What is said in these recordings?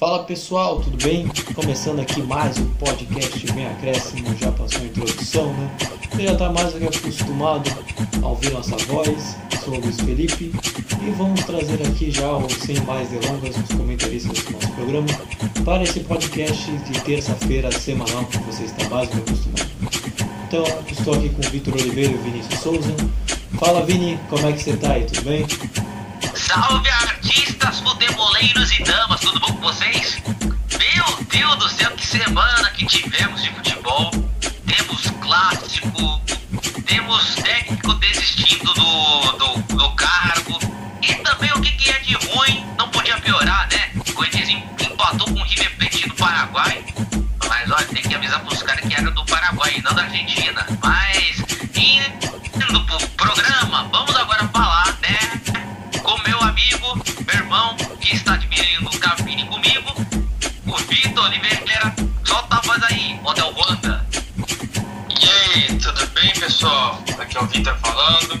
Fala pessoal, tudo bem? Começando aqui mais um podcast Vem Acréscimo, já passou a introdução, né? Você já está mais do que acostumado a ouvir nossa voz. Sou o Luiz Felipe e vamos trazer aqui já, sem mais delongas, os comentaristas do nosso programa para esse podcast de terça-feira semanal que você está mais do que acostumado. Então, estou aqui com o Vitor Oliveira e o Vinícius Souza. Fala Vini, como é que você está aí? Tudo bem? Salve artistas, futeboleiros e damas, tudo bom com vocês? Meu Deus do céu, que semana que tivemos de futebol. Temos clássico, temos técnico desistindo do, do, do cargo. E também o que, que é de ruim, não podia piorar, né? O Corinthians empatou com o River Plate do Paraguai. Mas olha, tem que avisar pros caras que era do Paraguai, não da Argentina. Pessoal? Aqui é o Vitor falando.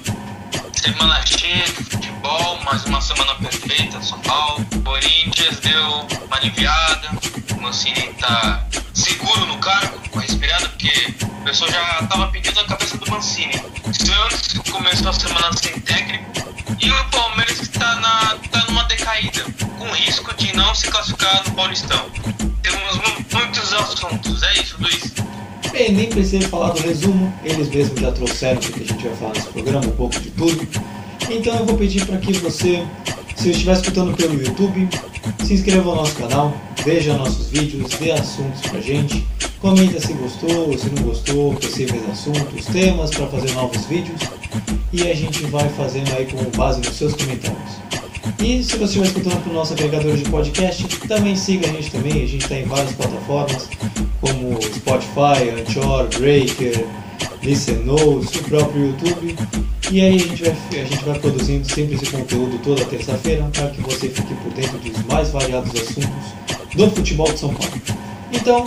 Semana cheia de futebol, mais uma semana perfeita, São Paulo. Corinthians deu uma aliviada, o Mancini tá seguro no cargo, uma respirada, porque o pessoal já tava pedindo a cabeça do Mancini. Santos começou a semana sem técnico, e o Palmeiras está na, tá numa decaída, com risco de não se classificar no Paulistão. Temos muitos assuntos, é isso, Luiz? Bem, nem precisa falar do resumo, eles mesmos já trouxeram porque a gente vai falar nesse programa um pouco de tudo. Então eu vou pedir para que você, se estiver escutando pelo YouTube, se inscreva no nosso canal, veja nossos vídeos, dê assuntos pra gente, comenta se gostou, se não gostou, possíveis assuntos, temas para fazer novos vídeos e a gente vai fazendo aí com base nos seus comentários. E se você estiver escutando pelo nosso agregador de podcast, também siga a gente também, a gente está em várias plataformas, como Spotify, Anchor, Breaker, Listen Notes, o próprio YouTube. E aí a gente, vai, a gente vai produzindo sempre esse conteúdo toda terça-feira para que você fique por dentro dos mais variados assuntos do futebol de São Paulo. Então,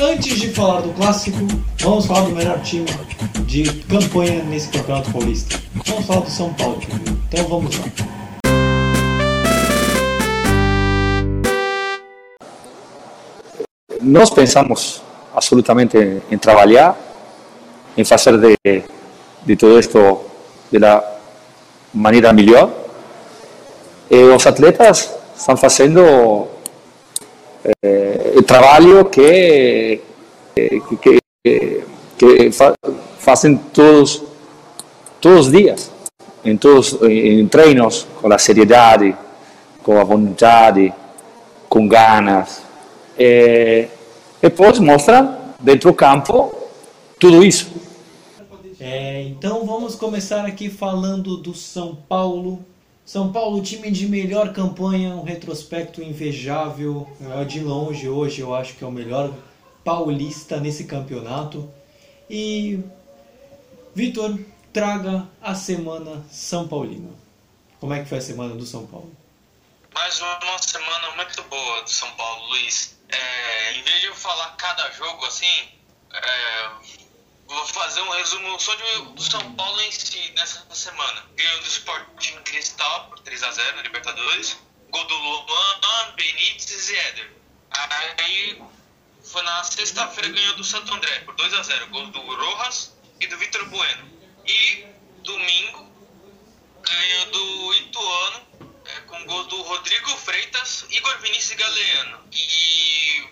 antes de falar do clássico, vamos falar do melhor time de campanha nesse Campeonato Paulista. Vamos falar do São Paulo primeiro. Então vamos lá. Nós pensamos absolutamente em trabalhar, em fazer de, de tudo isto da maneira melhor. E os atletas estão fazendo eh, o trabalho que, que, que, que fa, fazem todos, todos os dias, em, todos, em treinos, com a seriedade, com a vontade, com ganas. E depois mostra dentro do campo tudo isso. É, então vamos começar aqui falando do São Paulo. São Paulo, time de melhor campanha, um retrospecto invejável. De longe, hoje eu acho que é o melhor paulista nesse campeonato. E Vitor, traga a semana São Paulina. Como é que foi a semana do São Paulo? Mais uma semana muito boa do São Paulo, Luiz. É, em vez de eu falar cada jogo assim, é, vou fazer um resumo só de, do São Paulo em si nessa semana. Ganhou do Sporting Cristal por 3x0 na Libertadores. Gol do Luan, Benítez e Éder. Aí foi na sexta-feira ganhou do Santo André por 2x0. Gol do Rojas e do Vitor Bueno. E domingo ganhou do Ituano é, com gols do Rodrigo Freitas, Igor Vinícius e Galeano. E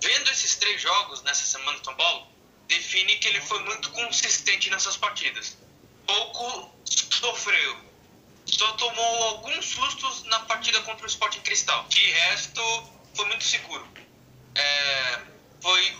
vendo esses três jogos nessa semana de São Paulo, define que ele foi muito consistente nessas partidas. Pouco sofreu. Só tomou alguns sustos na partida contra o Sporting Cristal. De resto, foi muito seguro. É, foi,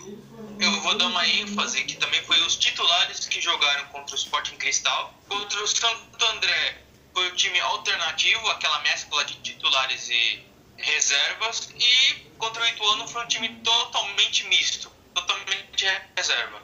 eu vou dar uma ênfase que também foi os titulares que jogaram contra o Sporting Cristal. Contra o Santo André, foi o time alternativo, aquela mescla de titulares e reservas. E contra o Ituano foi um time totalmente misto, totalmente reserva.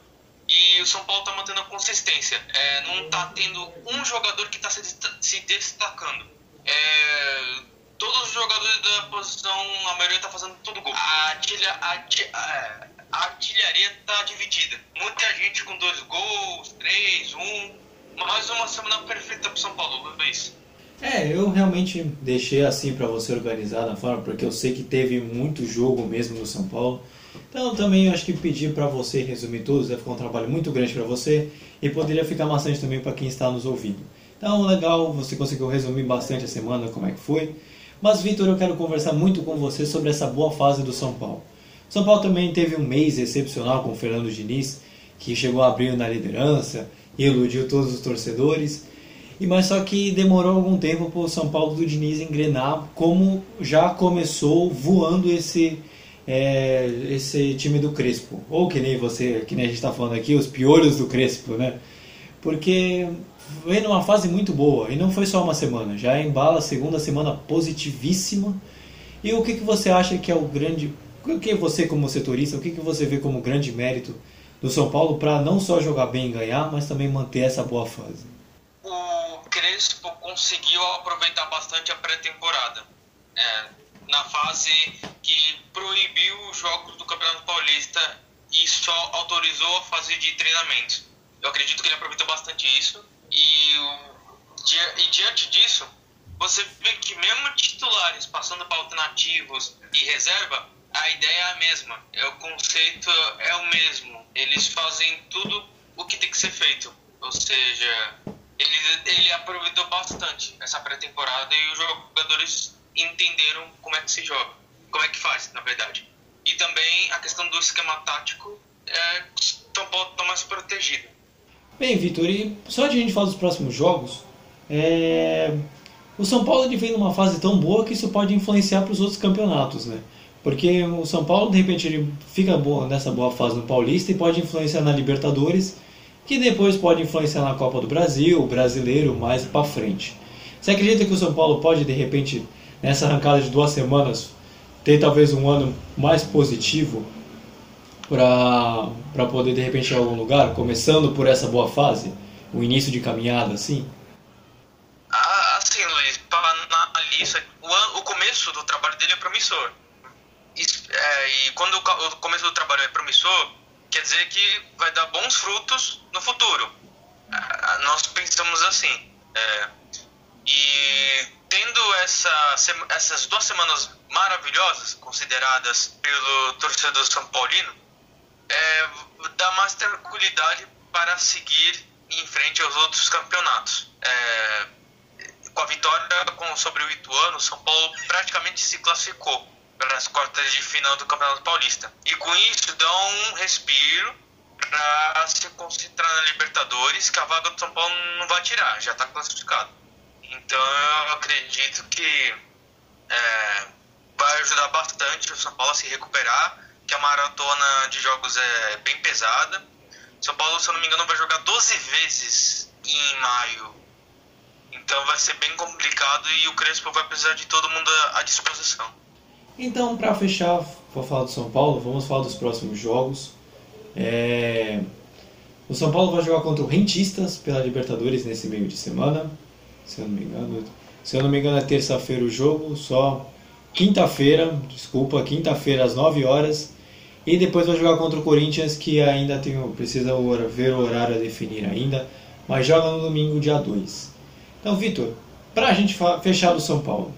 E o São Paulo está mantendo a consistência. É, não está tendo um jogador que está se, se, destacando. É, todos os jogadores da posição, a maioria está fazendo todo gol. A, artilha, a, a artilharia está dividida. Muita gente com dois gols, três, um. Mais uma semana perfeita para São Paulo, Luiz. É, eu realmente deixei assim para você organizar na forma, porque eu sei que teve muito jogo mesmo no São Paulo. Então também acho que pedir para você resumir todos vai ficar um trabalho muito grande para você e poderia ficar bastante também para quem está nos ouvindo. Então legal, você conseguiu resumir bastante a semana como é que foi. Mas Vitor, eu quero conversar muito com você sobre essa boa fase do São Paulo. São Paulo também teve um mês excepcional com o Fernando Diniz, que chegou a abrir na liderança iludiu todos os torcedores. E mas só que demorou algum tempo para o São Paulo do Diniz engrenar, como já começou voando esse é, esse time do Crespo, ou que nem você, que nem a gente está falando aqui, os piolhos do Crespo, né? Porque veio numa fase muito boa e não foi só uma semana, já embala a segunda semana positivíssima. E o que, que você acha que é o grande, o que você como setorista, o que, que você vê como grande mérito do São Paulo para não só jogar bem e ganhar, mas também manter essa boa fase? O Crespo conseguiu aproveitar bastante a pré-temporada. É, na fase que proibiu os jogos do Campeonato Paulista e só autorizou a fase de treinamento. Eu acredito que ele aproveitou bastante isso e, e diante disso, você vê que mesmo titulares passando para alternativos e reserva, a ideia é a mesma, é o conceito é o mesmo. Eles fazem tudo o que tem que ser feito. Ou seja, ele, ele aproveitou bastante essa pré-temporada e os jogadores entenderam como é que se joga, como é que faz, na verdade. E também a questão do esquema tático é Paulo está mais protegido. Bem, Vitor, e só de a gente falar dos próximos jogos, é... o São Paulo vem numa fase tão boa que isso pode influenciar para os outros campeonatos, né? Porque o São Paulo, de repente, ele fica boa, nessa boa fase no Paulista e pode influenciar na Libertadores, que depois pode influenciar na Copa do Brasil, o brasileiro, mais para frente. Você acredita que o São Paulo pode, de repente, nessa arrancada de duas semanas, ter talvez um ano mais positivo para poder de repente chegar a algum lugar, começando por essa boa fase, o início de caminhada, assim? Ah, assim, Luiz, na lista, o, o começo do trabalho dele é promissor. É, e quando o, começo do trabalho é promissor, quer dizer que vai dar bons frutos no futuro. Ah, nós pensamos assim. É, e tendo essa, essas duas semanas maravilhosas, consideradas pelo torcedor São Paulino, é, dá mais tranquilidade para seguir em frente aos outros campeonatos. É, com a vitória com, sobre o Ituano, São Paulo praticamente se classificou para as quartas de final do Campeonato Paulista. E com isso dá um respiro para se concentrar na Libertadores, que a vaga do São Paulo não vai tirar, já está classificado. Então eu acredito que é, vai ajudar bastante o São Paulo a se recuperar, que a maratona de jogos é bem pesada. São Paulo, se eu não me engano, vai jogar 12 vezes em maio. Então vai ser bem complicado e o Crespo vai precisar de todo mundo à disposição. Então, para fechar, vou falar do São Paulo, vamos falar dos próximos jogos. É... O São Paulo vai jogar contra o Rentistas pela Libertadores nesse meio de semana se eu não me engano. Se eu não me engano é terça-feira o jogo, só quinta-feira, desculpa, quinta-feira às 9 horas. E depois vai jogar contra o Corinthians, que ainda tem, precisa ver o horário a definir ainda, mas joga no domingo, dia 2. Então, Vitor, para a gente fechar do São Paulo,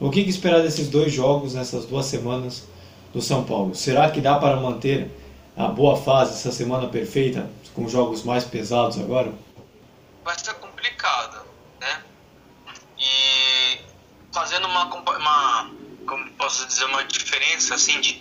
o que, que esperar desses dois jogos, nessas duas semanas do São Paulo? Será que dá para manter a boa fase, essa semana perfeita, com jogos mais pesados agora? Vai ser complicado e fazendo uma, uma como posso dizer, uma diferença assim de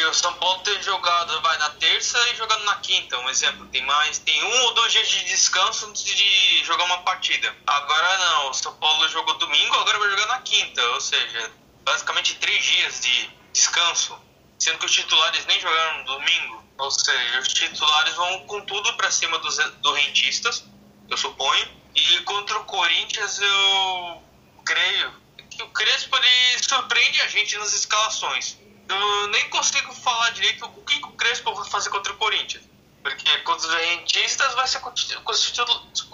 tempo que o São Paulo tem jogado vai na terça e jogando na quinta, um exemplo, tem mais tem um ou dois dias de descanso antes de jogar uma partida. Agora não, o São Paulo jogou domingo, agora vai jogar na quinta, ou seja, basicamente três dias de descanso, sendo que os titulares nem jogaram no domingo, ou seja, os titulares vão com tudo para cima dos do rentistas, eu suponho, e contra o Corinthians eu creio que o Crespo ele surpreende a gente nas escalações. Eu nem consigo falar direito o que, o Crespo vai fazer contra o Corinthians. Porque contra os rentistas vai ser com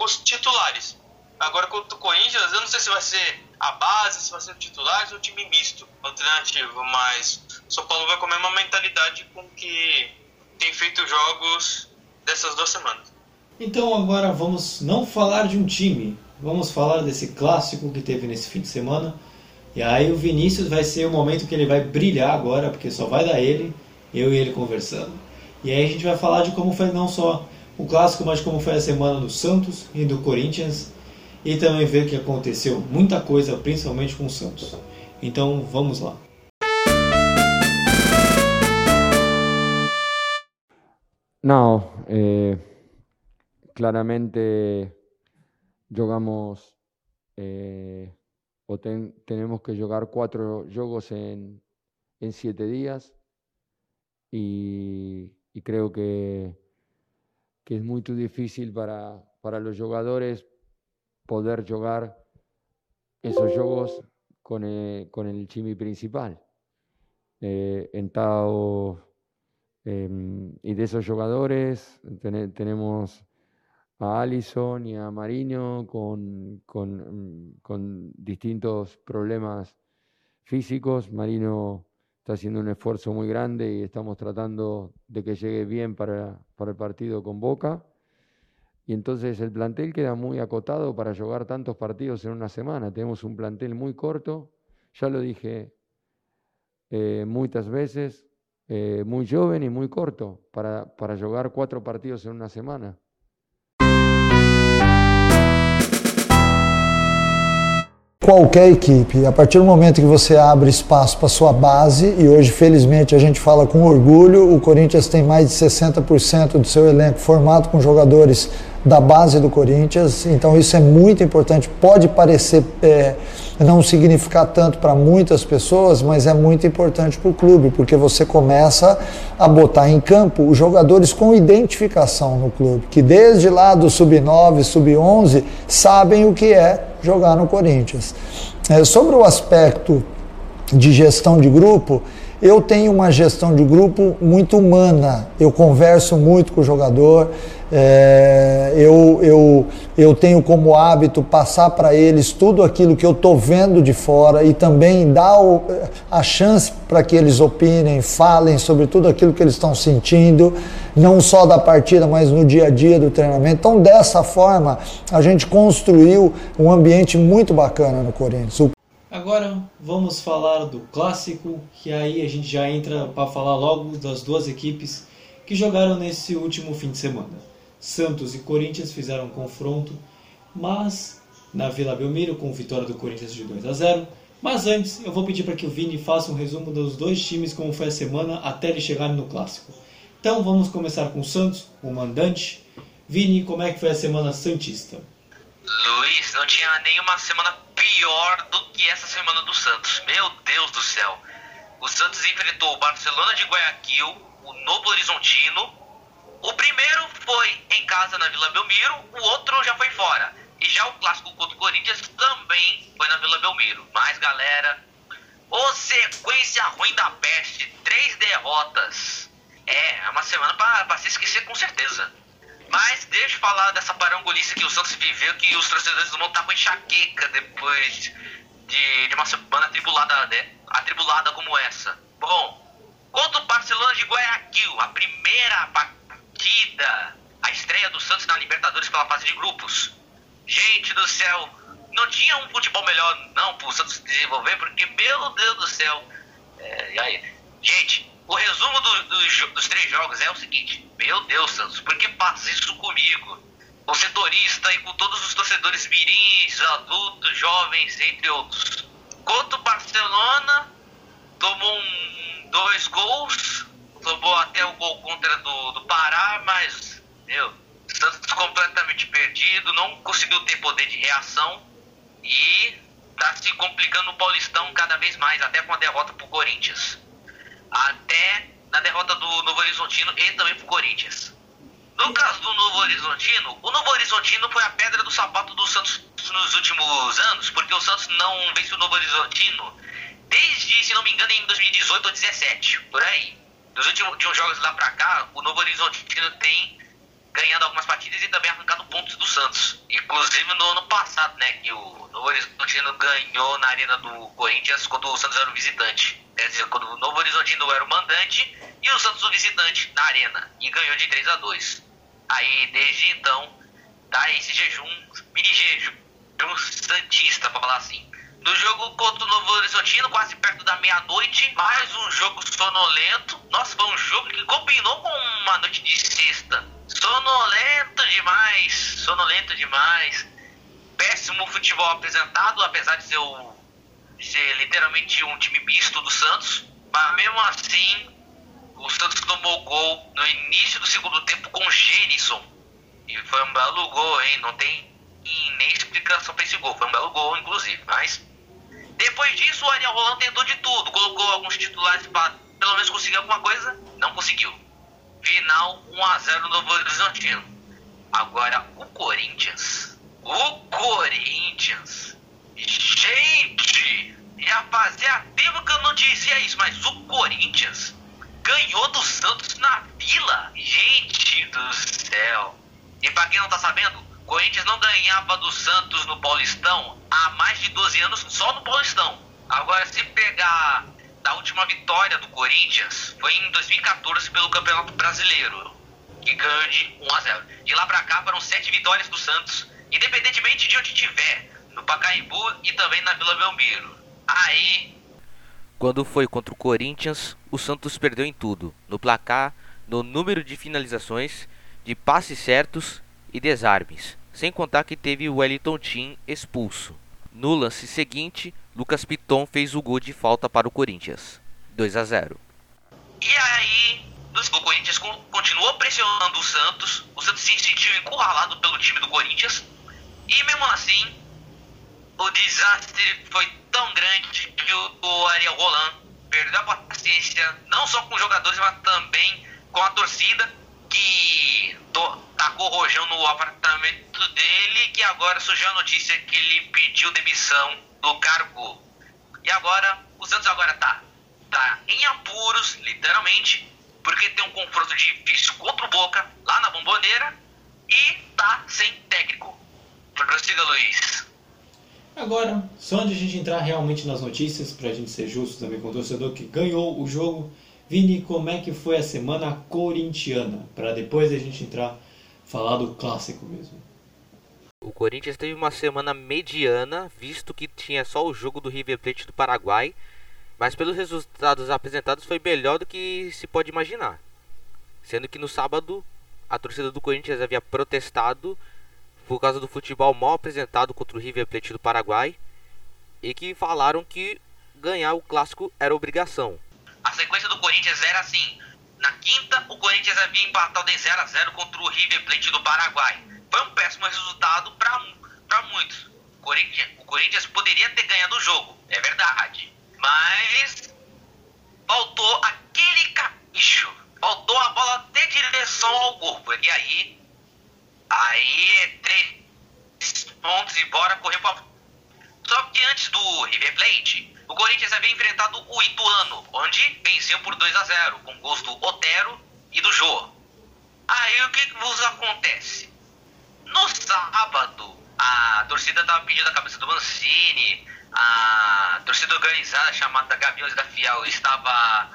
os titulares. Agora contra o Corinthians, eu não sei se vai ser a base, se vai ser titulares ou time misto, alternativo, mas o São Paulo vai comer uma mentalidade com que tem feito jogos dessas duas semanas. Então agora vamos não falar de um time, vamos falar desse clássico que teve nesse fim de semana. E aí o Vinícius vai ser o momento que ele vai brilhar agora, porque só vai dar ele, eu e ele conversando. E aí a gente vai falar de como foi não só o clássico, mas como foi a semana do Santos e do Corinthians. E também ver que aconteceu muita coisa, principalmente com o Santos. Então vamos lá. Não, eh, claramente jogamos eh, o ten, tenemos que jugar cuatro juegos en, en siete días y, creo que, que, es muy difícil para, para los jugadores poder jugar esos juegos con el, con el chimi principal. Eh, en Tao, eh, y de esos jugadores ten, tenemos a Allison y a Mariño con, mm, con, distintos problemas físicos. Marino está haciendo un esfuerzo muy grande y estamos tratando de que llegue bien para, para, el partido con Boca. Y entonces el plantel queda muy acotado para jugar tantos partidos en una semana. Tenemos un plantel muy corto, ya lo dije eh, muchas veces, eh, muy joven y muy corto para, para jugar cuatro partidos en una semana. Qualquer equipe. A partir do momento que você abre espaço para sua base, e hoje, felizmente, a gente fala com orgulho, o Corinthians tem mais de 60% do seu elenco formado com jogadores da base do Corinthians, então isso é muito importante. Pode parecer é, não significar tanto para muitas pessoas, mas é muito importante para o clube, porque você começa a botar em campo os jogadores com identificação no clube, que desde lá do sub-9, sub-11 sabem o que é jogar no Corinthians. É, sobre o aspecto de gestão de grupo, eu tenho uma gestão de grupo muito humana. Eu converso muito com o jogador, é, eu, eu, eu tenho como hábito passar para eles tudo aquilo que eu estou vendo de fora e também dar o, a chance para que eles opinem, falem sobre tudo aquilo que eles estão sentindo, não só da partida, mas no dia a dia do treinamento. Então, dessa forma, a gente construiu um ambiente muito bacana no Corinthians. Agora vamos falar do clássico, que aí a gente já entra para falar logo das duas equipes que jogaram nesse último fim de semana. Santos e Corinthians fizeram um confronto, mas na Vila Belmiro com vitória do Corinthians de 2 a 0. Mas antes, eu vou pedir para que o Vini faça um resumo dos dois times como foi a semana até eles chegarem no clássico. Então vamos começar com o Santos, o mandante. Vini, como é que foi a semana santista? Luiz, não tinha nenhuma semana pior do que essa semana do Santos. Meu Deus do céu. O Santos enfrentou o Barcelona de Guayaquil, o Novo Horizontino. O primeiro foi em casa na Vila Belmiro, o outro já foi fora. E já o clássico contra o Corinthians também foi na Vila Belmiro. Mas galera, ô sequência ruim da peste, três derrotas. É, é uma semana para se esquecer com certeza. Mas deixa eu falar dessa parangolice que o Santos viveu, que os torcedores vão estar com enxaqueca depois de, de uma semana atribulada, né? atribulada como essa. Bom, contra o Barcelona de Guayaquil, a primeira partida, a estreia do Santos na Libertadores pela fase de grupos. Gente do céu, não tinha um futebol melhor não para o Santos desenvolver, porque, meu Deus do céu. É, aí, gente, o resumo do, do, dos três jogos é o seguinte: Meu Deus, Santos, por que passa isso comigo? O setorista e com todos os torcedores mirins, adultos, jovens, entre outros. Contra o Barcelona, tomou um, dois gols, tomou até o gol contra do, do Pará, mas, meu, Santos completamente perdido, não conseguiu ter poder de reação e tá se complicando no Paulistão cada vez mais, até com a derrota pro Corinthians até na derrota do Novo Horizontino e também pro Corinthians. No caso do Novo Horizontino, o Novo Horizontino foi a pedra do sapato do Santos nos últimos anos, porque o Santos não vence o Novo Horizontino desde, se não me engano, em 2018 ou 2017, por aí. Dos últimos de uns jogos lá pra cá, o Novo Horizontino tem ganhado algumas partidas e também arrancado pontos do Santos. Inclusive no ano passado, né, que o Novo Horizontino ganhou na arena do Corinthians quando o Santos era o visitante. Quer dizer, quando o Novo Horizontino era o mandante e o Santos o visitante na arena. E ganhou de 3 a 2 Aí, desde então, tá esse jejum, mini jejum, um Santista, pra falar assim. No jogo contra o Novo Horizontino, quase perto da meia-noite, mais um jogo sonolento. Nossa, foi um jogo que combinou com uma noite de sexta. Sonolento demais, sonolento demais. Péssimo futebol apresentado, apesar de ser, o, de ser literalmente um time misto do Santos. Mas mesmo assim, o Santos tomou gol no início do segundo tempo com o Gênison. E foi um belo gol, hein? Não tem nem explicação para esse gol. Foi um belo gol, inclusive. Mas depois disso, o Ariel Roland tentou de tudo. Colocou alguns titulares para pelo menos conseguir alguma coisa. Não conseguiu. Final 1x0 no Novo Horizontino. Agora, o Corinthians. O Corinthians. Gente! Já fazia tempo que eu não dizia isso, mas o Corinthians ganhou do Santos na Vila. Gente do céu. E para quem não tá sabendo, Corinthians não ganhava do Santos no Paulistão há mais de 12 anos só no Paulistão. Agora, se pegar da última vitória do Corinthians, foi em 2014 pelo Campeonato Brasileiro, que ganhou de 1 a 0. De lá pra cá foram sete vitórias do Santos, independentemente de onde estiver, no Pacaembu e também na Vila Belmiro. Aí. Quando foi contra o Corinthians, o Santos perdeu em tudo: no placar, no número de finalizações, de passes certos e desarmes, sem contar que teve Wellington Tim expulso. No lance seguinte, Lucas Piton fez o gol de falta para o Corinthians, 2 a 0. E aí, o Corinthians continuou pressionando o Santos, o Santos se sentiu encurralado pelo time do Corinthians, e mesmo assim, o desastre foi tão grande que o Ariel Roland perdeu a paciência, não só com os jogadores, mas também com a torcida, que tacou rojão no apartamento dele, que agora surgiu a notícia que ele pediu demissão do cargo. E agora, o Santos agora tá, tá em apuros, literalmente, porque tem um confronto difícil contra o Boca, lá na Bomboneira, e tá sem técnico. Prossiga, Luiz. Agora, só antes de a gente entrar realmente nas notícias, pra gente ser justo também com o torcedor que ganhou o jogo, Vini, como é que foi a semana corintiana? Para depois a gente entrar falar do clássico mesmo. O Corinthians teve uma semana mediana, visto que tinha só o jogo do River Plate do Paraguai, mas pelos resultados apresentados foi melhor do que se pode imaginar. Sendo que no sábado a torcida do Corinthians havia protestado por causa do futebol mal apresentado contra o River Plate do Paraguai e que falaram que ganhar o clássico era obrigação. A sequência do Corinthians era assim: na quinta, o Corinthians havia empatado em 0 a 0 contra o River Plate do Paraguai. Foi um péssimo resultado para muitos. O Corinthians, o Corinthians poderia ter ganhado o jogo, é verdade. Mas faltou aquele capricho. Faltou a bola ter direção ao corpo. E aí, aí, três pontos e bora correr para. Só que antes do River Plate, o Corinthians havia enfrentado o Ituano, onde venceu por 2 a 0 com gols do Otero e do Jô. Aí o que, vos acontece? No sábado, a torcida estava pedindo a cabeça do Mancini, a torcida organizada chamada Gaviões da Fiel estava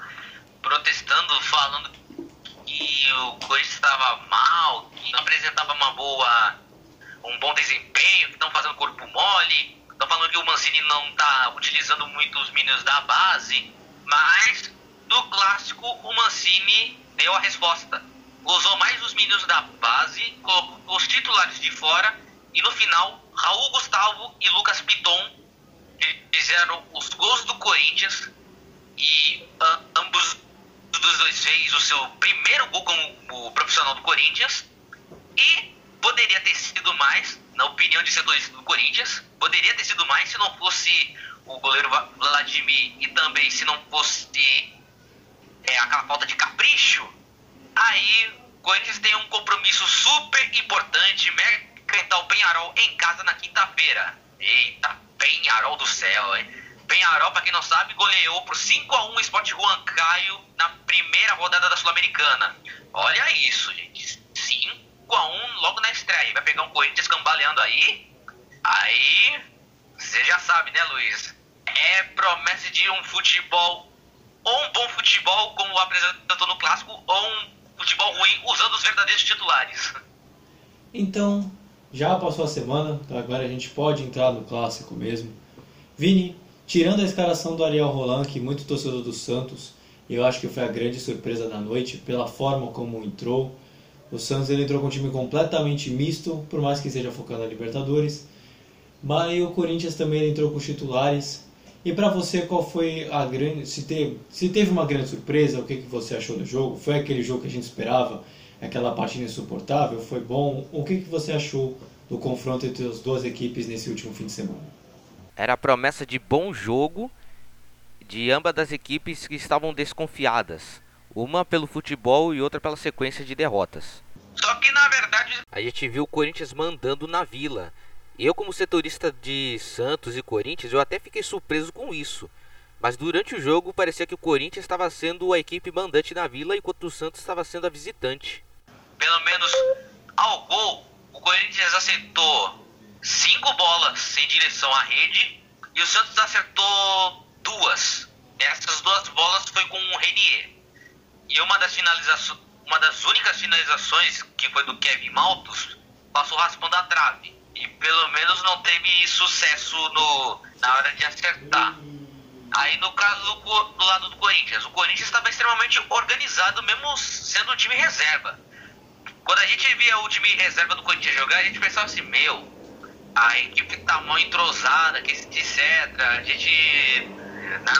protestando, falando que o Corinthians estava mal, que não apresentava uma boa, um bom desempenho, que estão fazendo corpo mole. Estão falando que o Mancini não está utilizando muito os meninos da base, mas no clássico o Mancini deu a resposta. Usou mais os meninos da base, colocou os titulares de fora e no final Raul Gustavo e Lucas Piton fizeram os gols do Corinthians e ambos dos dois fez o seu primeiro gol como profissional do Corinthians e poderia ter sido mais, na opinião de setores do Corinthians, poderia ter sido mais se não fosse o goleiro Vladimir e também se não fosse é, aquela falta de capricho. Aí o Corinthians tem um compromisso super importante, enfrentar o Penharol em casa na quinta-feira. Eita, Penharol do céu, hein? Penharol, pra quem não sabe, goleou por 5x1 o Sport Juan Caio na primeira rodada da Sul-Americana. Olha isso, gente. 5 a 1 logo na estreia. Vai pegar um Corinthians cambaleando aí. Aí, você já sabe, né, Luiz? É promessa de um futebol, ou um bom futebol, como apresentou no clássico, ou um futebol ruim, usando os verdadeiros titulares. Então, já passou a semana, então agora a gente pode entrar no clássico mesmo. Vini, tirando a escalação do Ariel Roland, que muito torcedor do Santos, eu acho que foi a grande surpresa da noite, pela forma como entrou. O Santos ele entrou com um time completamente misto, por mais que esteja focando na Libertadores. Mas o Corinthians também entrou com os titulares. E para você, qual foi a grande. Se teve, se teve uma grande surpresa, o que, que você achou do jogo? Foi aquele jogo que a gente esperava? Aquela partida insuportável? Foi bom? O que, que você achou do confronto entre as duas equipes nesse último fim de semana? Era a promessa de bom jogo de ambas das equipes que estavam desconfiadas. Uma pelo futebol e outra pela sequência de derrotas. Só que na verdade. A gente viu o Corinthians mandando na vila. Eu, como setorista de Santos e Corinthians, eu até fiquei surpreso com isso. Mas durante o jogo parecia que o Corinthians estava sendo a equipe mandante na vila enquanto o Santos estava sendo a visitante. Pelo menos ao gol, o Corinthians acertou cinco bolas em direção à rede e o Santos acertou duas. Essas duas bolas foi com o Renier. E uma das finalizações, uma das únicas finalizações que foi do Kevin Maltos, passou raspando a trave. E pelo menos não teve sucesso no, na hora de acertar. Aí no caso do, do lado do Corinthians, o Corinthians estava extremamente organizado, mesmo sendo um time reserva. Quando a gente via o time reserva do Corinthians jogar, a gente pensava assim, meu, a equipe tá mal entrosada, que etc. A gente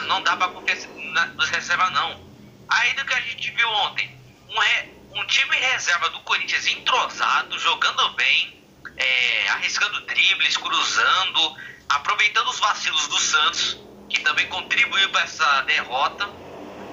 não dá pra confiar nos reserva não. Aí do que a gente viu ontem, um, re, um time reserva do Corinthians entrosado, jogando bem, é, arriscando dribles, cruzando, aproveitando os vacilos do Santos, que também contribuiu para essa derrota.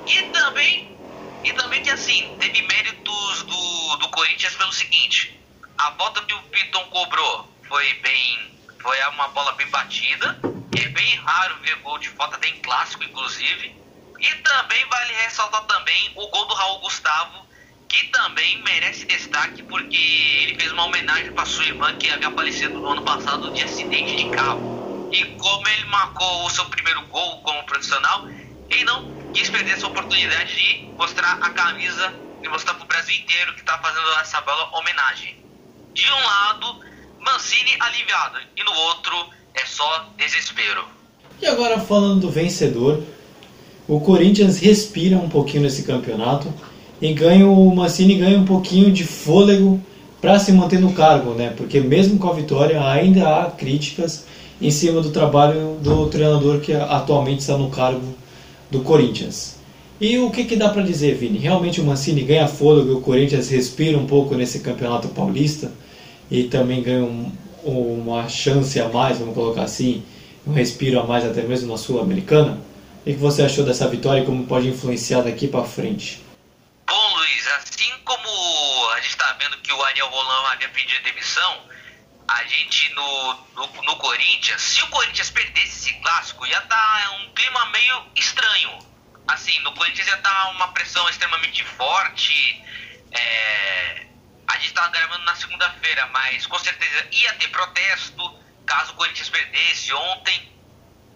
E também, e também que assim, teve méritos do, do Corinthians pelo seguinte, a volta que o Piton cobrou foi bem. Foi uma bola bem batida. É bem raro ver gol de falta, tem clássico inclusive. E também vale ressaltar também o gol do Raul Gustavo, que também merece destaque porque ele fez uma homenagem para sua irmã que havia falecido no ano passado de acidente de carro. E como ele marcou o seu primeiro gol como profissional, ele não quis perder essa oportunidade de mostrar a camisa e mostrar para o Brasil inteiro que está fazendo essa bela homenagem. De um lado, Mancini aliviado e no outro é só desespero. E agora falando do vencedor, o Corinthians respira um pouquinho nesse campeonato e ganha o Mancini ganha um pouquinho de fôlego para se manter no cargo, né? Porque mesmo com a vitória ainda há críticas em cima do trabalho do treinador que atualmente está no cargo do Corinthians. E o que, que dá para dizer, Vini? Realmente o Mancini ganha fôlego o Corinthians respira um pouco nesse campeonato paulista? e também ganha um, uma chance a mais, vamos colocar assim, um respiro a mais até mesmo na Sul-Americana. O que você achou dessa vitória e como pode influenciar daqui para frente? Bom, Luiz, assim como a gente está vendo que o Ariel Roland havia pedido demissão, a gente no, no, no, Corinthians, se o Corinthians perdesse esse clássico, ia estar tá um clima meio estranho. Assim, no Corinthians ia estar tá uma pressão extremamente forte. É, a gente estava gravando na segunda-feira, mas com certeza ia ter protesto caso o Corinthians perdesse ontem.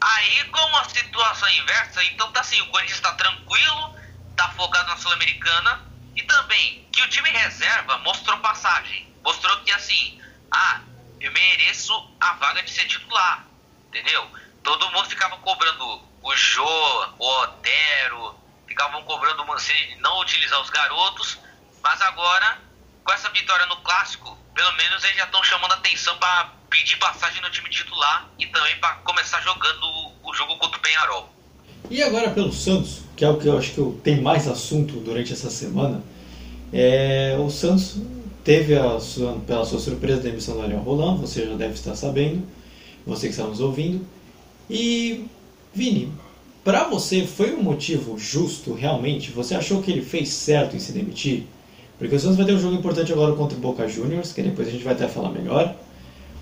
Aí, com a situação inversa, então tá assim, o Corinthians está tranquilo, tá focado na Sul-Americana e também que o time reserva mostrou passagem, mostrou que assim, ah, eu mereço a vaga de ser titular, entendeu? Todo mundo ficava cobrando o Jô, o Otero, ficavam cobrando o Mancini de não utilizar os garotos, mas agora com essa vitória no clássico, pelo menos eles já estão chamando atenção para pedir passagem no time titular e também para começar jogando o jogo contra o Penharol. E agora pelo Santos, que é o que eu acho que tem mais assunto durante essa semana, é, o Santos teve a sua, pela sua surpresa da emissão do Ariel Roland, você já deve estar sabendo, você que está nos ouvindo. E Vini, para você foi um motivo justo realmente? Você achou que ele fez certo em se demitir? Porque o Santos vai ter um jogo importante agora contra o Boca Juniors, que depois a gente vai até falar melhor.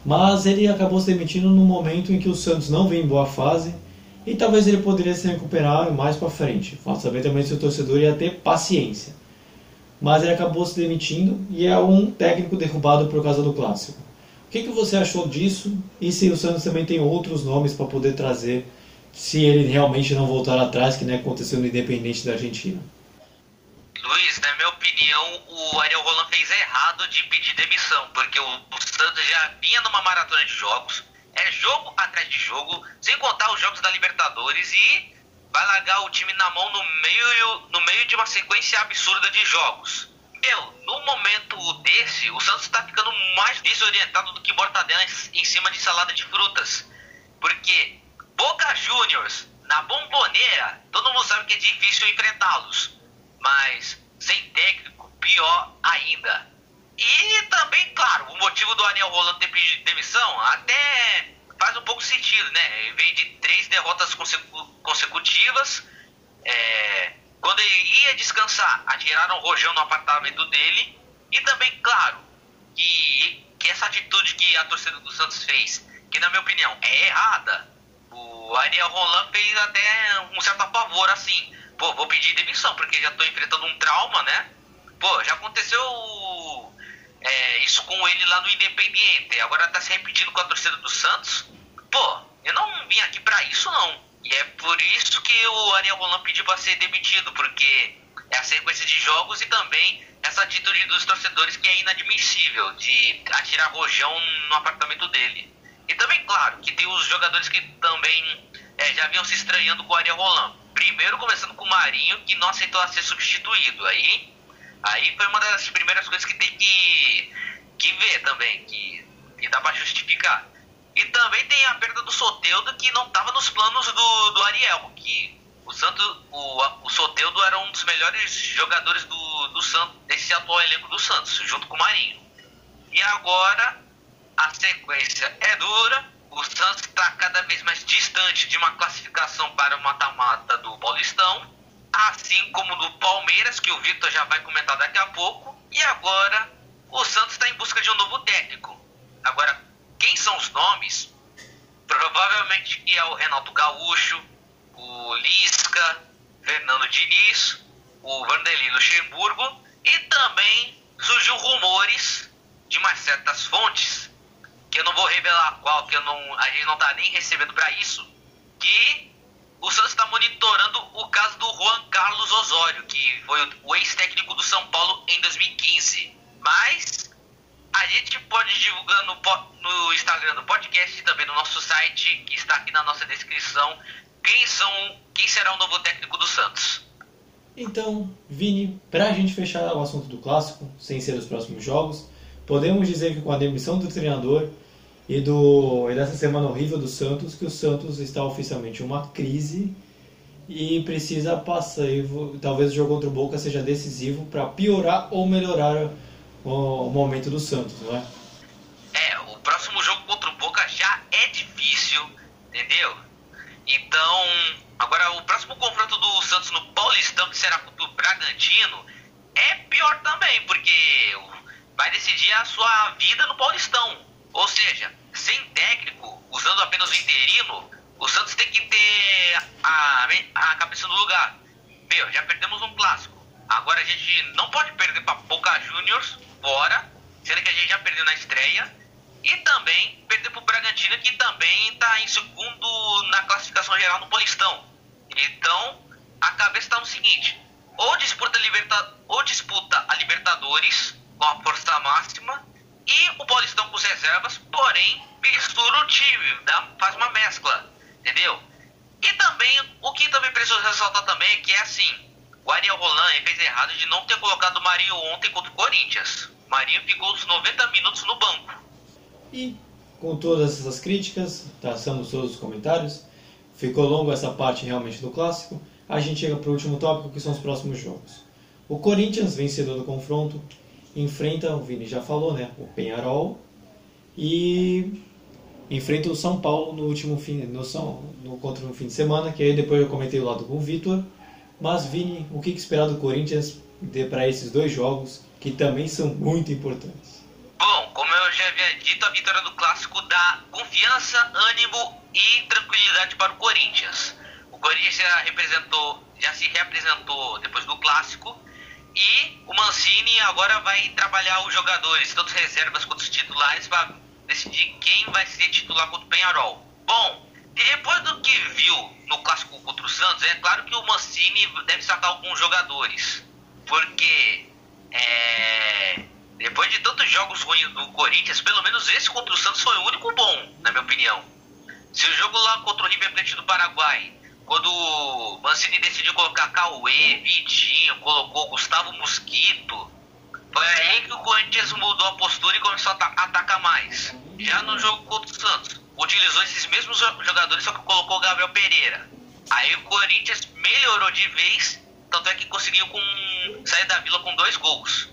Mas ele acabou se demitindo no momento em que o Santos não vem em boa fase e talvez ele poderia se recuperar mais para frente. Falta saber também se o torcedor ia ter paciência. Mas ele acabou se demitindo e é um técnico derrubado por causa do clássico. O que, que você achou disso e se o Santos também tem outros nomes para poder trazer se ele realmente não voltar atrás, que nem aconteceu no Independente da Argentina? Luiz, na minha opinião, o Ariel Roland fez errado de pedir demissão, porque o, Santos já vinha numa maratona de jogos, é jogo atrás de jogo, sem contar os jogos da Libertadores e vai largar o time na mão no meio, no meio de uma sequência absurda de jogos. Meu, no momento desse, o Santos está ficando mais desorientado do que mortadela em cima de salada de frutas. Porque Boca Juniors, na bomboneira, todo mundo sabe que é difícil enfrentá-los. Mas sem técnico, pior ainda. E também, claro, o motivo do Ariel Rolando ter pedido demissão até faz um pouco sentido, né? Ele veio de três derrotas consecutivas. É, quando ele ia descansar, atiraram o rojão no apartamento dele. E também, claro, que, que essa atitude que a torcida do Santos fez, que na minha opinião é errada, o Ariel Roland fez até um certo favor, assim. Pô, vou pedir demissão, porque já estou enfrentando um trauma, né? Pô, já aconteceu é, isso com ele lá no Independiente. Agora tá se repetindo com a torcida do Santos. Pô, eu não vim aqui para isso, não. E é por isso que o Ariel Roland pediu para ser demitido, porque é a sequência de jogos e também essa atitude dos torcedores que é inadmissível de atirar rojão no apartamento dele. E também, claro, que tem os jogadores que também é, já vinham se estranhando com o Ariel Roland. Primeiro, começando com o Marinho, que não aceitou ser substituído. Aí, aí foi uma das primeiras coisas que tem que, que ver também, que, que dá para justificar. E também tem a perda do Soteudo, que não estava nos planos do, do Ariel, que o Santos, o, o Soteudo era um dos melhores jogadores do, do Santos, desse atual elenco do Santos, junto com o Marinho. E agora a sequência é dura, o Santos está cada vez mais distante de uma classificação para o mata-mata do Paulistão, assim como do Palmeiras, que o Vitor já vai comentar daqui a pouco, e agora o Santos está em busca de um novo técnico. Agora, quem são os nomes? Provavelmente é o Renato Gaúcho, o Lisca, Fernando Diniz, o Vanderlei Luxemburgo e também surgiu rumores de umas certas fontes, que eu não vou revelar qual, que eu não, a gente não está nem recebendo para isso, que o Santos está monitorando o caso do Juan Carlos Osório, que foi o ex-técnico do São Paulo em 2015. Mas a gente pode divulgar no, no Instagram do podcast e também no nosso site, que está aqui na nossa descrição, quem são, quem será o novo técnico do Santos. Então, Vini, para a gente fechar o assunto do clássico, sem ser os próximos jogos, podemos dizer que com a demissão do treinador e, do, e dessa semana horrível do Santos, que o Santos está oficialmente uma crise e precisa passar. Talvez o jogo contra o Boca seja decisivo para piorar ou melhorar o momento do Santos, não é? É, o próximo jogo contra o Boca já é difícil, entendeu? Então, agora o próximo confronto do Santos no Paulistão, que será contra o Bragantino, é pior também, porque vai decidir a sua vida no Paulistão. Ou seja, sem técnico, usando apenas o interino, o Santos tem que ter a, a cabeça no lugar. Meu, já perdemos um clássico. Agora a gente não pode perder para Boca Juniors fora, sendo que a gente já perdeu na estreia, e também perdeu para o Bragantino, que também está em segundo na classificação geral no Paulistão. Então, a cabeça está no seguinte: ou disputa, liberta, ou disputa a Libertadores com a força máxima e o Paulistão com as reservas, porém mistura o time, dá, faz uma mescla, entendeu? E também, o que também preciso ressaltar também é que é assim, o Ariel Roland fez errado de não ter colocado o Marinho ontem contra o Corinthians. O Marinho ficou os 90 minutos no banco. E com todas essas críticas, traçamos todos os comentários, ficou longo essa parte realmente do clássico. A gente chega para o último tópico, que são os próximos jogos. O Corinthians, vencedor do confronto, enfrenta, o Vini já falou, né, o Penharol e enfrenta o São Paulo no último fim, no, no, contra no fim de semana, que aí depois eu comentei o lado com o Vitor mas, Vini, o que esperar do Corinthians para esses dois jogos, que também são muito importantes? Bom, como eu já havia dito, a vitória do Clássico dá confiança, ânimo e tranquilidade para o Corinthians. O Corinthians já, representou, já se reapresentou depois do Clássico e o Mancini agora vai trabalhar os jogadores, tanto reservas quanto os titulares, para decidir quem vai ser titular contra o Penharol. Bom, depois do que viu no clássico contra o Santos, é claro que o Mancini deve sacar alguns jogadores. Porque é, depois de tantos jogos ruins do Corinthians, pelo menos esse contra o Santos foi o único bom, na minha opinião. Se o jogo lá contra o River Plate do Paraguai, quando o Mancini decidiu colocar Cauê, Vitinho, colocou Gustavo Mosquito, foi aí que o Corinthians mudou a postura e começou a atacar mais. Já no jogo contra o Santos, utilizou esses mesmos jogadores, só que colocou o Gabriel Pereira. Aí o Corinthians melhorou de vez, tanto é que conseguiu com, sair da vila com dois gols.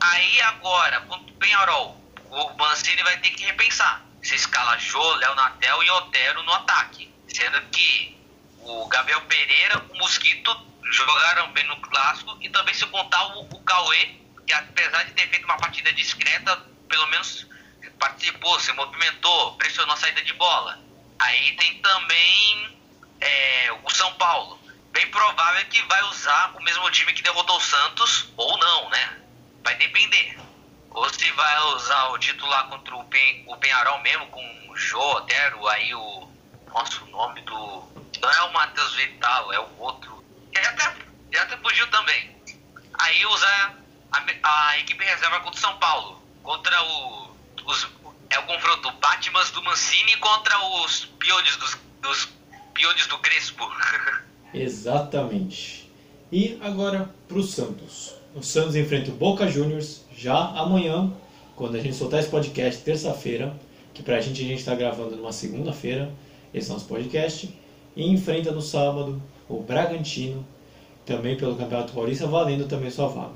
Aí agora, contra o Penharol, o Mancini vai ter que repensar. Se escala Jô, Léo Natel e Otero no ataque. Sendo que o Gabriel Pereira, o Mosquito jogaram bem no clássico e também se contar o, o Cauê, que apesar de ter feito uma partida discreta, pelo menos participou, se movimentou, pressionou a saída de bola. Aí tem também é, o São Paulo. Bem provável que vai usar o mesmo time que derrotou o Santos, ou não, né? Vai depender. Ou se vai usar o titular contra o, Pen, o Penharol mesmo, com o Jô, Otero, aí o. Nossa, o nome do. Não é o Matheus Vital, é o outro. Já até, já até fugiu também. Aí usar a, a equipe reserva contra o São Paulo. Contra o. Os, é o confronto Batman do Mancini contra os piolhos dos, dos do Crespo. Exatamente. E agora para o Santos. O Santos enfrenta o Boca Juniors já amanhã, quando a gente soltar esse podcast, terça-feira, que para a gente a gente está gravando numa segunda-feira, esse é nosso podcast, e enfrenta no sábado o Bragantino, também pelo Campeonato Paulista, valendo também sua vaga.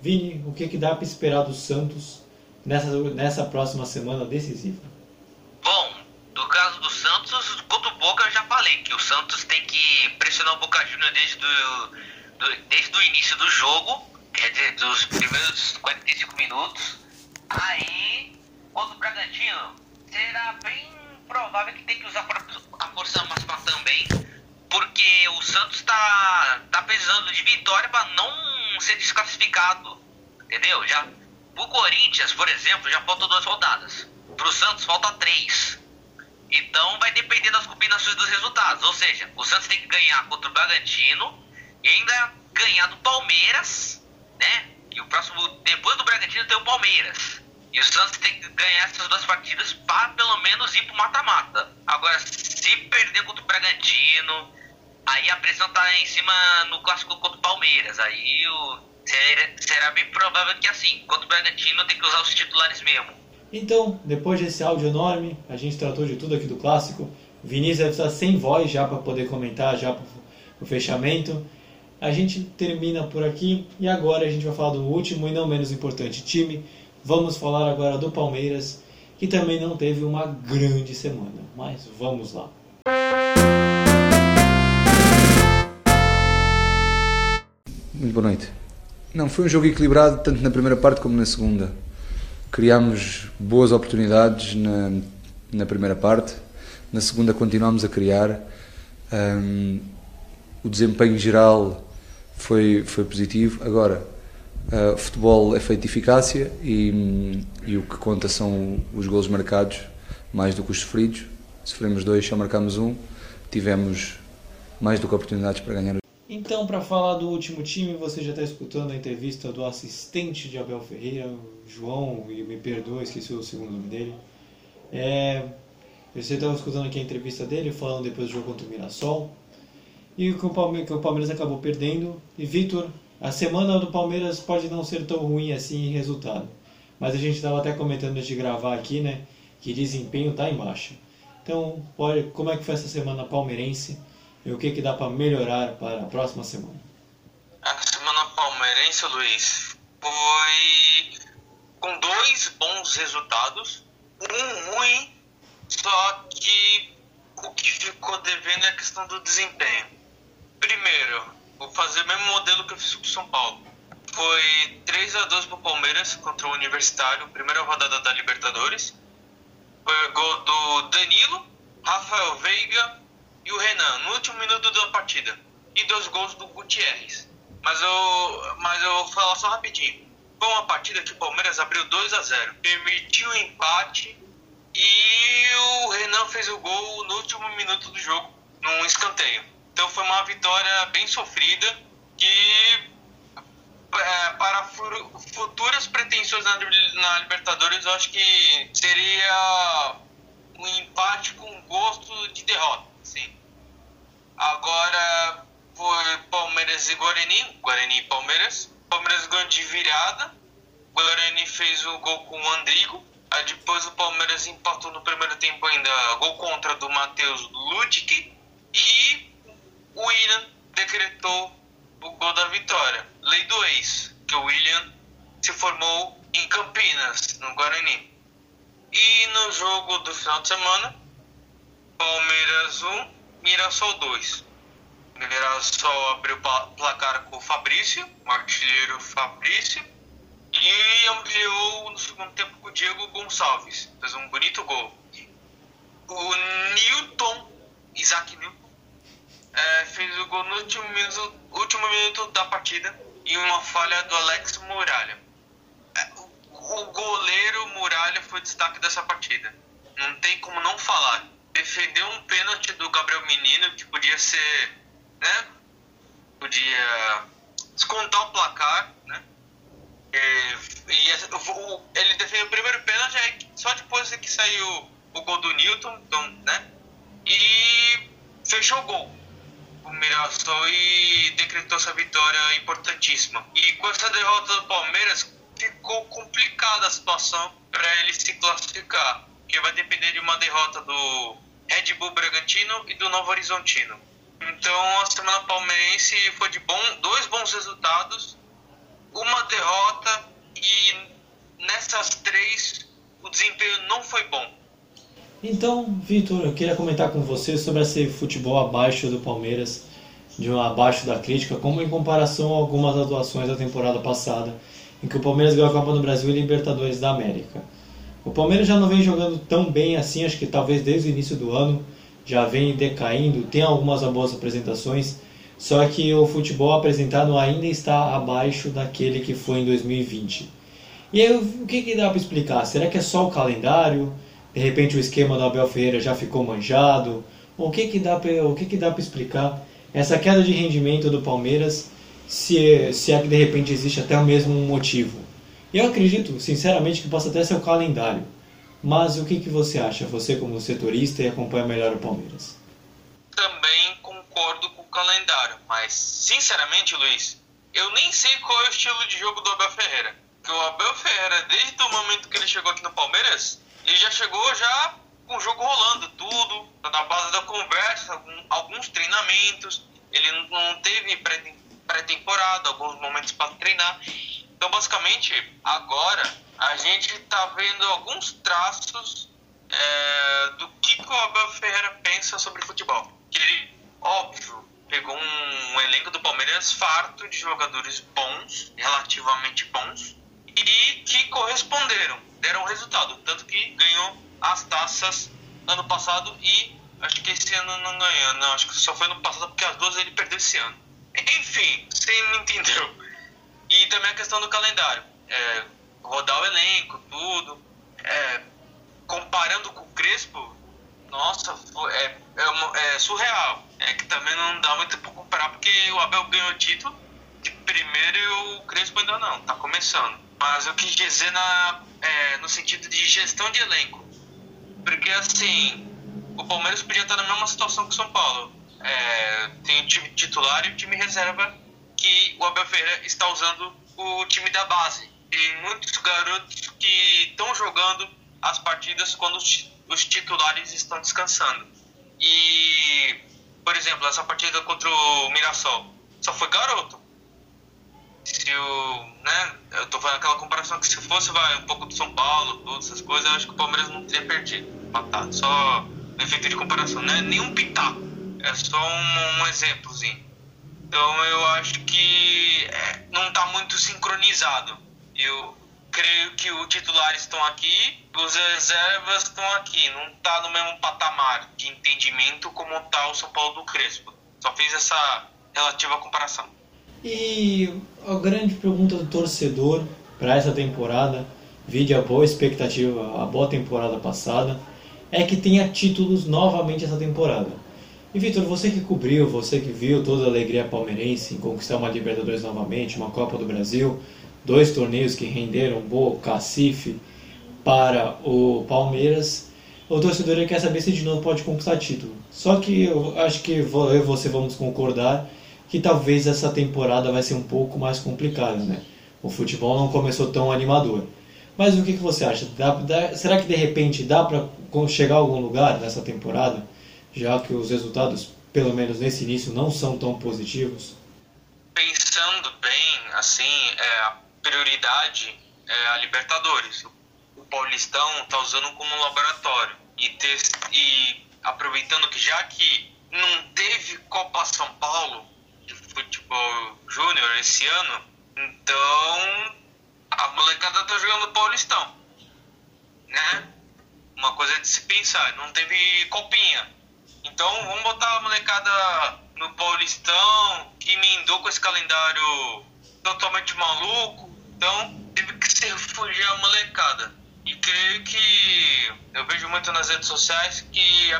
Vini, o que, que dá para esperar do Santos nessa, nessa próxima semana decisiva? Bom, no caso do Santos, contra o Boca eu já falei que o Santos tem que pressionar o Boca Juniors desde, do, do, desde o início do jogo quer dizer, dos primeiros 45 minutos. Aí, contra o Bragantino, será bem provável que tem que usar a força máxima também, porque o Santos está tá precisando de vitória para não ser desclassificado, entendeu? Já o Corinthians, por exemplo, já faltam duas rodadas. Para o Santos falta três. Então vai depender das combinações dos resultados. Ou seja, o Santos tem que ganhar contra o Bragantino e ainda ganhar do Palmeiras né? E o próximo, depois do Bragantino, tem o Palmeiras. E o Santos tem que ganhar essas duas partidas para pelo menos ir pro mata-mata. Agora, se perder contra o Bragantino, aí a pressão tá em cima no clássico contra o Palmeiras. Aí o, será, será bem provável que assim, contra o Bragantino tem que usar os titulares mesmo. Então, depois desse áudio enorme, a gente tratou de tudo aqui do clássico. Vinícius deve estar sem voz já para poder comentar já para o fechamento. A gente termina por aqui e agora a gente vai falar do último e não menos importante time. Vamos falar agora do Palmeiras, que também não teve uma grande semana, mas vamos lá. Muito boa noite. Não, foi um jogo equilibrado tanto na primeira parte como na segunda. Criámos boas oportunidades na, na primeira parte, na segunda continuámos a criar. Um, o desempenho geral foi, foi positivo. Agora, uh, futebol é feito de eficácia e, e, o que conta são os golos marcados mais do que os sofridos. Sofremos dois, só marcámos um. Tivemos mais do que oportunidades para ganhar. Então, para falar do último time, você já está escutando a entrevista do assistente de Abel Ferreira, João, e me perdoa, esqueci o segundo nome dele. É, você estava escutando aqui a entrevista dele, falando depois do jogo contra o Mirassol e que o, Palmeiras, que o Palmeiras acabou perdendo. E Vitor, a semana do Palmeiras pode não ser tão ruim assim em resultado, mas a gente estava até comentando antes de gravar aqui, né, que desempenho está em baixa. Então, pode, como é que foi essa semana palmeirense e o que, que dá para melhorar para a próxima semana? A semana palmeirense, Luiz, foi com dois bons resultados, um ruim, só que o que ficou devendo é a questão do desempenho. Primeiro, vou fazer o mesmo modelo que eu fiz com o São Paulo. Foi 3 a 2 para o Palmeiras contra o Universitário, primeira rodada da Libertadores. Foi gol do Danilo, Rafael Veiga e o Renan no último minuto da partida. E dois gols do Gutierrez. Mas eu, mas eu vou falar só rapidinho. Foi uma partida que o Palmeiras abriu 2 a 0 permitiu o empate e o Renan fez o gol no último minuto do jogo, num escanteio. Então foi uma vitória bem sofrida que chances na, na Libertadores, eu acho que seria um empate com gosto de derrota, sim. Agora foi Palmeiras e Guarani, Guarani e Palmeiras. Palmeiras ganhou de virada. Guarani fez o gol com o Andrigo. Aí depois o Palmeiras empatou no primeiro tempo ainda gol contra do Matheus Ludic. E o William decretou o gol da vitória. Lei do ex, que o William se formou em Campinas, no Guarani. E no jogo do final de semana, Palmeiras 1, Mirassol 2. Mirassol abriu placar com o Fabrício, o artilheiro Fabrício, e ampliou no segundo tempo com o Diego Gonçalves. Fez um bonito gol. O Newton, Isaac Newton, é, fez o gol no último minuto, último minuto da partida e uma falha do Alex Muralha. É, o goleiro Muralha foi destaque dessa partida. Não tem como não falar. Defendeu um pênalti do Gabriel Menino que podia ser, né? Podia descontar o placar, né? E, e ele defendeu o primeiro pênalti, só depois que saiu o gol do Newton, então, né? E fechou o gol o Mirassol e decretou essa vitória importantíssima. E com essa derrota do Palmeiras, ficou complicada a situação para ele se classificar, que vai depender de uma derrota do Red Bull Bragantino e do Novo Horizontino. Então a semana palmeirense foi de bom, dois bons resultados, uma derrota e nessas três o desempenho não foi bom. Então, Vitor, eu queria comentar com você sobre esse futebol abaixo do Palmeiras, de um abaixo da crítica, como em comparação a algumas atuações da temporada passada, em que o Palmeiras ganhou a Copa do Brasil e Libertadores da América. O Palmeiras já não vem jogando tão bem assim, acho que talvez desde o início do ano já vem decaindo, tem algumas boas apresentações, só que o futebol apresentado ainda está abaixo daquele que foi em 2020. E aí, o que, que dá para explicar? Será que é só o calendário? De repente o esquema do Abel Ferreira já ficou manjado? O que, que dá para explicar essa queda de rendimento do Palmeiras se, se é que de repente existe até o mesmo motivo. Eu acredito, sinceramente, que possa até ser o calendário. Mas o que, que você acha, você como setorista e acompanha melhor o Palmeiras? Também concordo com o calendário, mas sinceramente, Luiz, eu nem sei qual é o estilo de jogo do Abel Ferreira. Que o Abel Ferreira, desde o momento que ele chegou aqui no Palmeiras, ele já chegou já com o jogo rolando, tudo, na base da conversa, alguns treinamentos. Ele não teve pré-temporada, alguns momentos para treinar. Então, basicamente, agora a gente está vendo alguns traços é, do que, que o Abel Ferreira pensa sobre futebol. Que ele, óbvio, pegou um, um elenco do Palmeiras farto de jogadores bons, relativamente bons, e que corresponderam, deram resultado. Tanto que ganhou as taças ano passado e acho que esse ano não ganhou. Não, acho que só foi ano passado porque as duas ele perdeu esse ano. Enfim, você não entendeu. E também a questão do calendário. É, rodar o elenco, tudo. É, comparando com o Crespo, nossa, é, é, é, surreal. É que também não dá muito para comparar, porque o Abel ganhou o título de primeiro e o Crespo ainda não, tá começando. Mas eu quis dizer na, é, no sentido de gestão de elenco. Porque assim, o Palmeiras podia estar na mesma situação que o São Paulo é, tem o time titular e o time reserva que o Abel Ferreira está usando o time da base. Tem muitos garotos que estão jogando as partidas quando os titulares estão descansando. E, por exemplo, essa partida contra o Mirassol só foi garoto. Se o, né, eu tô fazendo aquela comparação que se fosse vai, um pouco do São Paulo, todas essas coisas, eu acho que o Palmeiras não teria perdido, matado. Só no efeito de comparação, né? Nenhum pitaco é só um, um exemplozinho. Então eu acho que é, não está muito sincronizado. Eu creio que os titulares estão aqui, os reservas estão aqui. Não está no mesmo patamar de entendimento como está o São Paulo do Crespo. Só fiz essa relativa comparação. E a grande pergunta do torcedor para essa temporada, vide a boa expectativa, a boa temporada passada, é que tenha títulos novamente essa temporada. E Vitor, você que cobriu, você que viu toda a alegria palmeirense em conquistar uma Libertadores novamente, uma Copa do Brasil, dois torneios que renderam boa cacife para o Palmeiras, o torcedor quer saber se de novo pode conquistar título. Só que eu acho que eu e você vamos concordar que talvez essa temporada vai ser um pouco mais complicada, né? O futebol não começou tão animador. Mas o que, que você acha? Dá, dá, será que de repente dá para chegar a algum lugar nessa temporada, já que os resultados, pelo menos nesse início, não são tão positivos? Pensando bem, assim, é, a prioridade é a Libertadores. O Paulistão está usando como laboratório e, ter, e aproveitando que já que não teve Copa São Paulo futebol júnior esse ano, então a molecada tá jogando Paulistão, né? Uma coisa de se pensar, não teve copinha. Então vamos botar a molecada no Paulistão, que emendou com esse calendário totalmente maluco. Então teve que se refugiar a molecada. E creio que eu vejo muito nas redes sociais que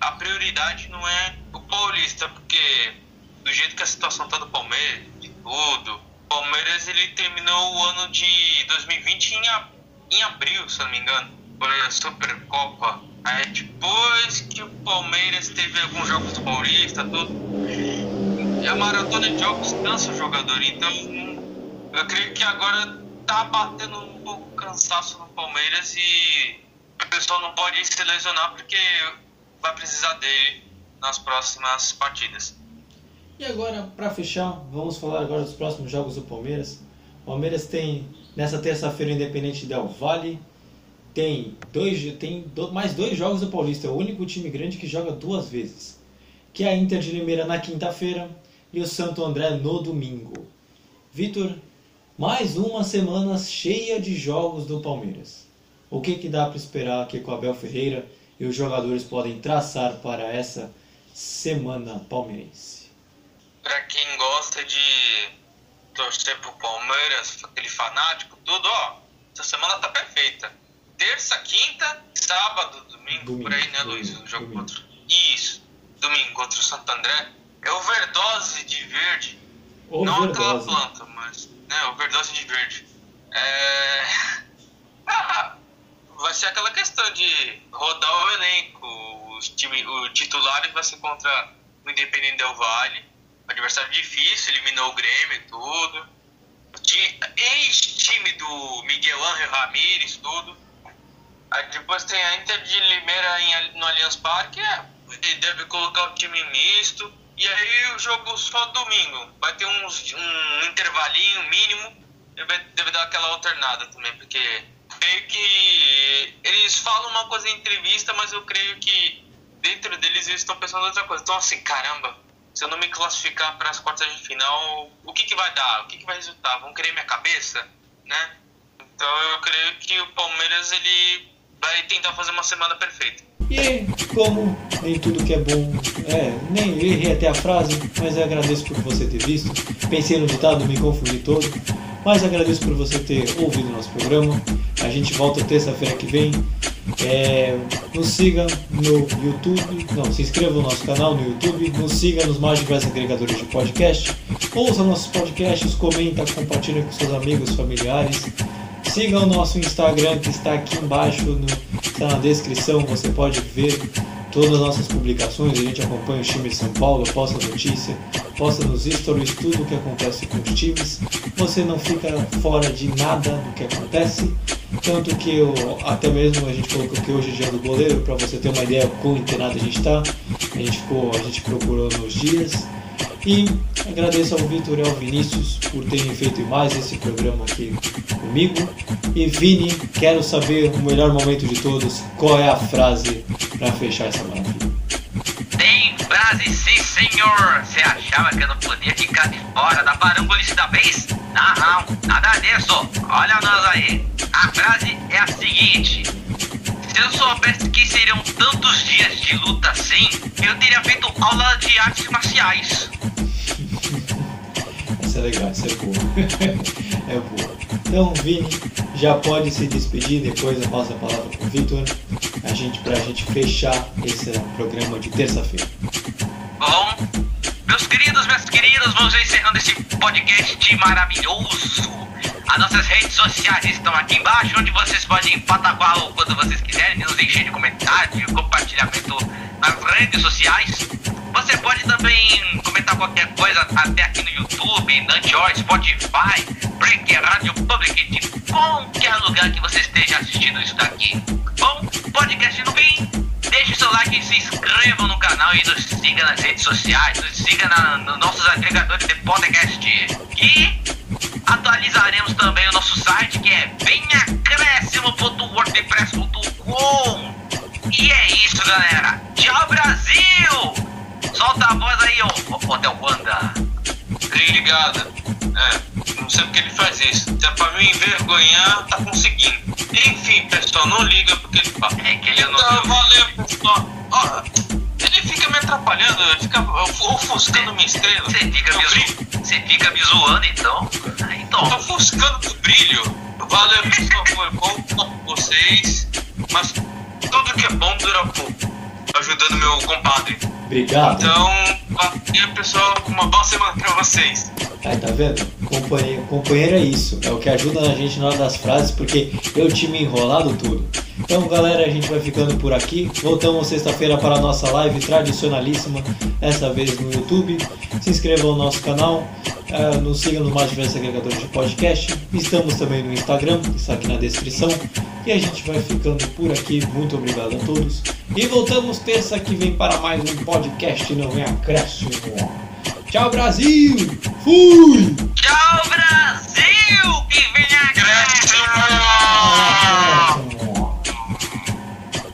a prioridade não é o paulista, porque do jeito que a situação tá do Palmeiras, de tudo, o Palmeiras ele terminou o ano de 2020 em, a, em abril, se não me engano. Foi a Supercopa. Aí depois que o Palmeiras teve alguns jogos do Paulista, tudo. A maratona de jogos cansa o jogador, então eu creio que agora tá batendo um pouco cansaço no Palmeiras e o pessoal não pode se lesionar porque vai precisar dele nas próximas partidas. E agora, para fechar, vamos falar agora dos próximos jogos do Palmeiras. O Palmeiras tem nessa terça-feira Independente Del Vale. Tem, dois, tem do, mais dois jogos do Paulista. É o único time grande que joga duas vezes. Que é a Inter de Limeira na quinta-feira e o Santo André no domingo. Vitor, mais uma semana cheia de jogos do Palmeiras. O que, que dá para esperar aqui com Abel Ferreira e os jogadores podem traçar para essa semana palmeirense? Para quem gosta de torcer pro Palmeiras, aquele fanático, tudo, ó, essa semana tá perfeita. Terça, quinta, sábado, domingo, domingo por aí, né, Luiz? O jogo domingo. contra. Isso, domingo contra o Santo André. É overdose de verde. Overdose. Não aquela planta, mas. Né, overdose de verde. É. vai ser aquela questão de rodar o elenco. Os time, o titular vai ser contra o Independente Del Vale adversário difícil, eliminou o Grêmio e tudo. Ex-time do Miguel Ángel Ramírez, tudo. Aí depois tem a Inter de Limeira em, no Allianz Parque, é, ele deve colocar o time misto. E aí o jogo só domingo. Vai ter uns, um intervalinho mínimo. Deve, deve dar aquela alternada também, porque creio que eles falam uma coisa em entrevista, mas eu creio que dentro deles eles estão pensando outra coisa. Então assim, caramba, se eu não me classificar para as quartas de final, o que, que vai dar? O que, que vai resultar? Vão querer minha cabeça? Né? Então eu creio que o Palmeiras ele vai tentar fazer uma semana perfeita. E como nem tudo que é bom, é, nem errei até a frase, mas eu agradeço por você ter visto. Pensei no ditado, me confundi todo, mas agradeço por você ter ouvido nosso programa. A gente volta terça-feira que vem é, nos siga no YouTube, não, se inscreva no nosso canal no YouTube, nos siga nos mais diversos agregadores de podcast, ouça nossos podcasts, comenta, compartilha com seus amigos, familiares. Siga o nosso Instagram que está aqui embaixo, no, está na descrição, você pode ver todas as nossas publicações, a gente acompanha o time de São Paulo, posta notícia, posta nos stories tudo o que acontece com os times. Você não fica fora de nada do que acontece. Tanto que eu, até mesmo a gente colocou que hoje é dia do goleiro, para você ter uma ideia quão internado a gente está. A gente ficou, a gente procurou nos dias. E agradeço ao Vitor e ao Vinícius por terem feito mais esse programa aqui comigo. E Vini, quero saber o melhor momento de todos, qual é a frase para fechar essa maravilha. Frase sim, senhor! Você achava que eu não podia ficar de fora da parangolice da vez? Não, não, nada disso! Olha nós aí! A frase é a seguinte: se eu soubesse que seriam tantos dias de luta assim, eu teria feito aula de artes marciais. Essa é legal, essa é boa. é boa. Então, Vini, já pode se despedir, depois eu passo a palavra para o Vitor, a gente, para a gente fechar esse programa de terça-feira. Bom, meus queridos, minhas queridas, vamos encerrando esse podcast maravilhoso. As nossas redes sociais estão aqui embaixo, onde vocês podem pataquar quando vocês quiserem, nos encher de comentário, compartilhamento nas redes sociais. Você pode também comentar qualquer coisa até aqui no YouTube, na Joy, Spotify, Breaker, Rádio Public, de qualquer lugar que você esteja assistindo isso daqui. Bom, podcast no fim. Deixe seu like, se inscreva no canal e nos siga nas redes sociais, nos siga na, nos nossos agregadores de podcast. E atualizaremos também o nosso site que é benacréscimo.wordpress.com. E é isso, galera. Tchau, Brasil! Solta a voz aí, ô, Del Wanda. Obrigado. É, não sei porque ele faz isso. Se é pra me envergonhar, tá conseguindo. Enfim, pessoal, não liga porque ele fala. É que ele não. Então, valeu, pessoal. Ó, ele fica me atrapalhando, ele fica ofuscando minha estrela. Você fica, me, zo- fica me zoando, então? Ah, Tá Então, ofuscando o brilho. Valeu, pessoal, foi bom com vocês. Mas tudo que é bom dura pouco. Ajudando meu compadre. Obrigado. Então, valeu, pessoal. Uma boa semana pra vocês. Aí, tá vendo? Companheiro, companheiro é isso. É o que ajuda a gente na hora das frases, porque eu tinha me enrolado tudo. Então, galera, a gente vai ficando por aqui. Voltamos sexta-feira para a nossa live tradicionalíssima, dessa vez no YouTube. Se inscrevam no nosso canal, eh, nos sigam nos mais diversos agregadores de podcast. Estamos também no Instagram, que está aqui na descrição. E a gente vai ficando por aqui. Muito obrigado a todos. E voltamos terça que vem para mais um podcast podcast não é acréscimo. Tchau, Brasil! Fui! Tchau, Brasil! Que vem acréscimo!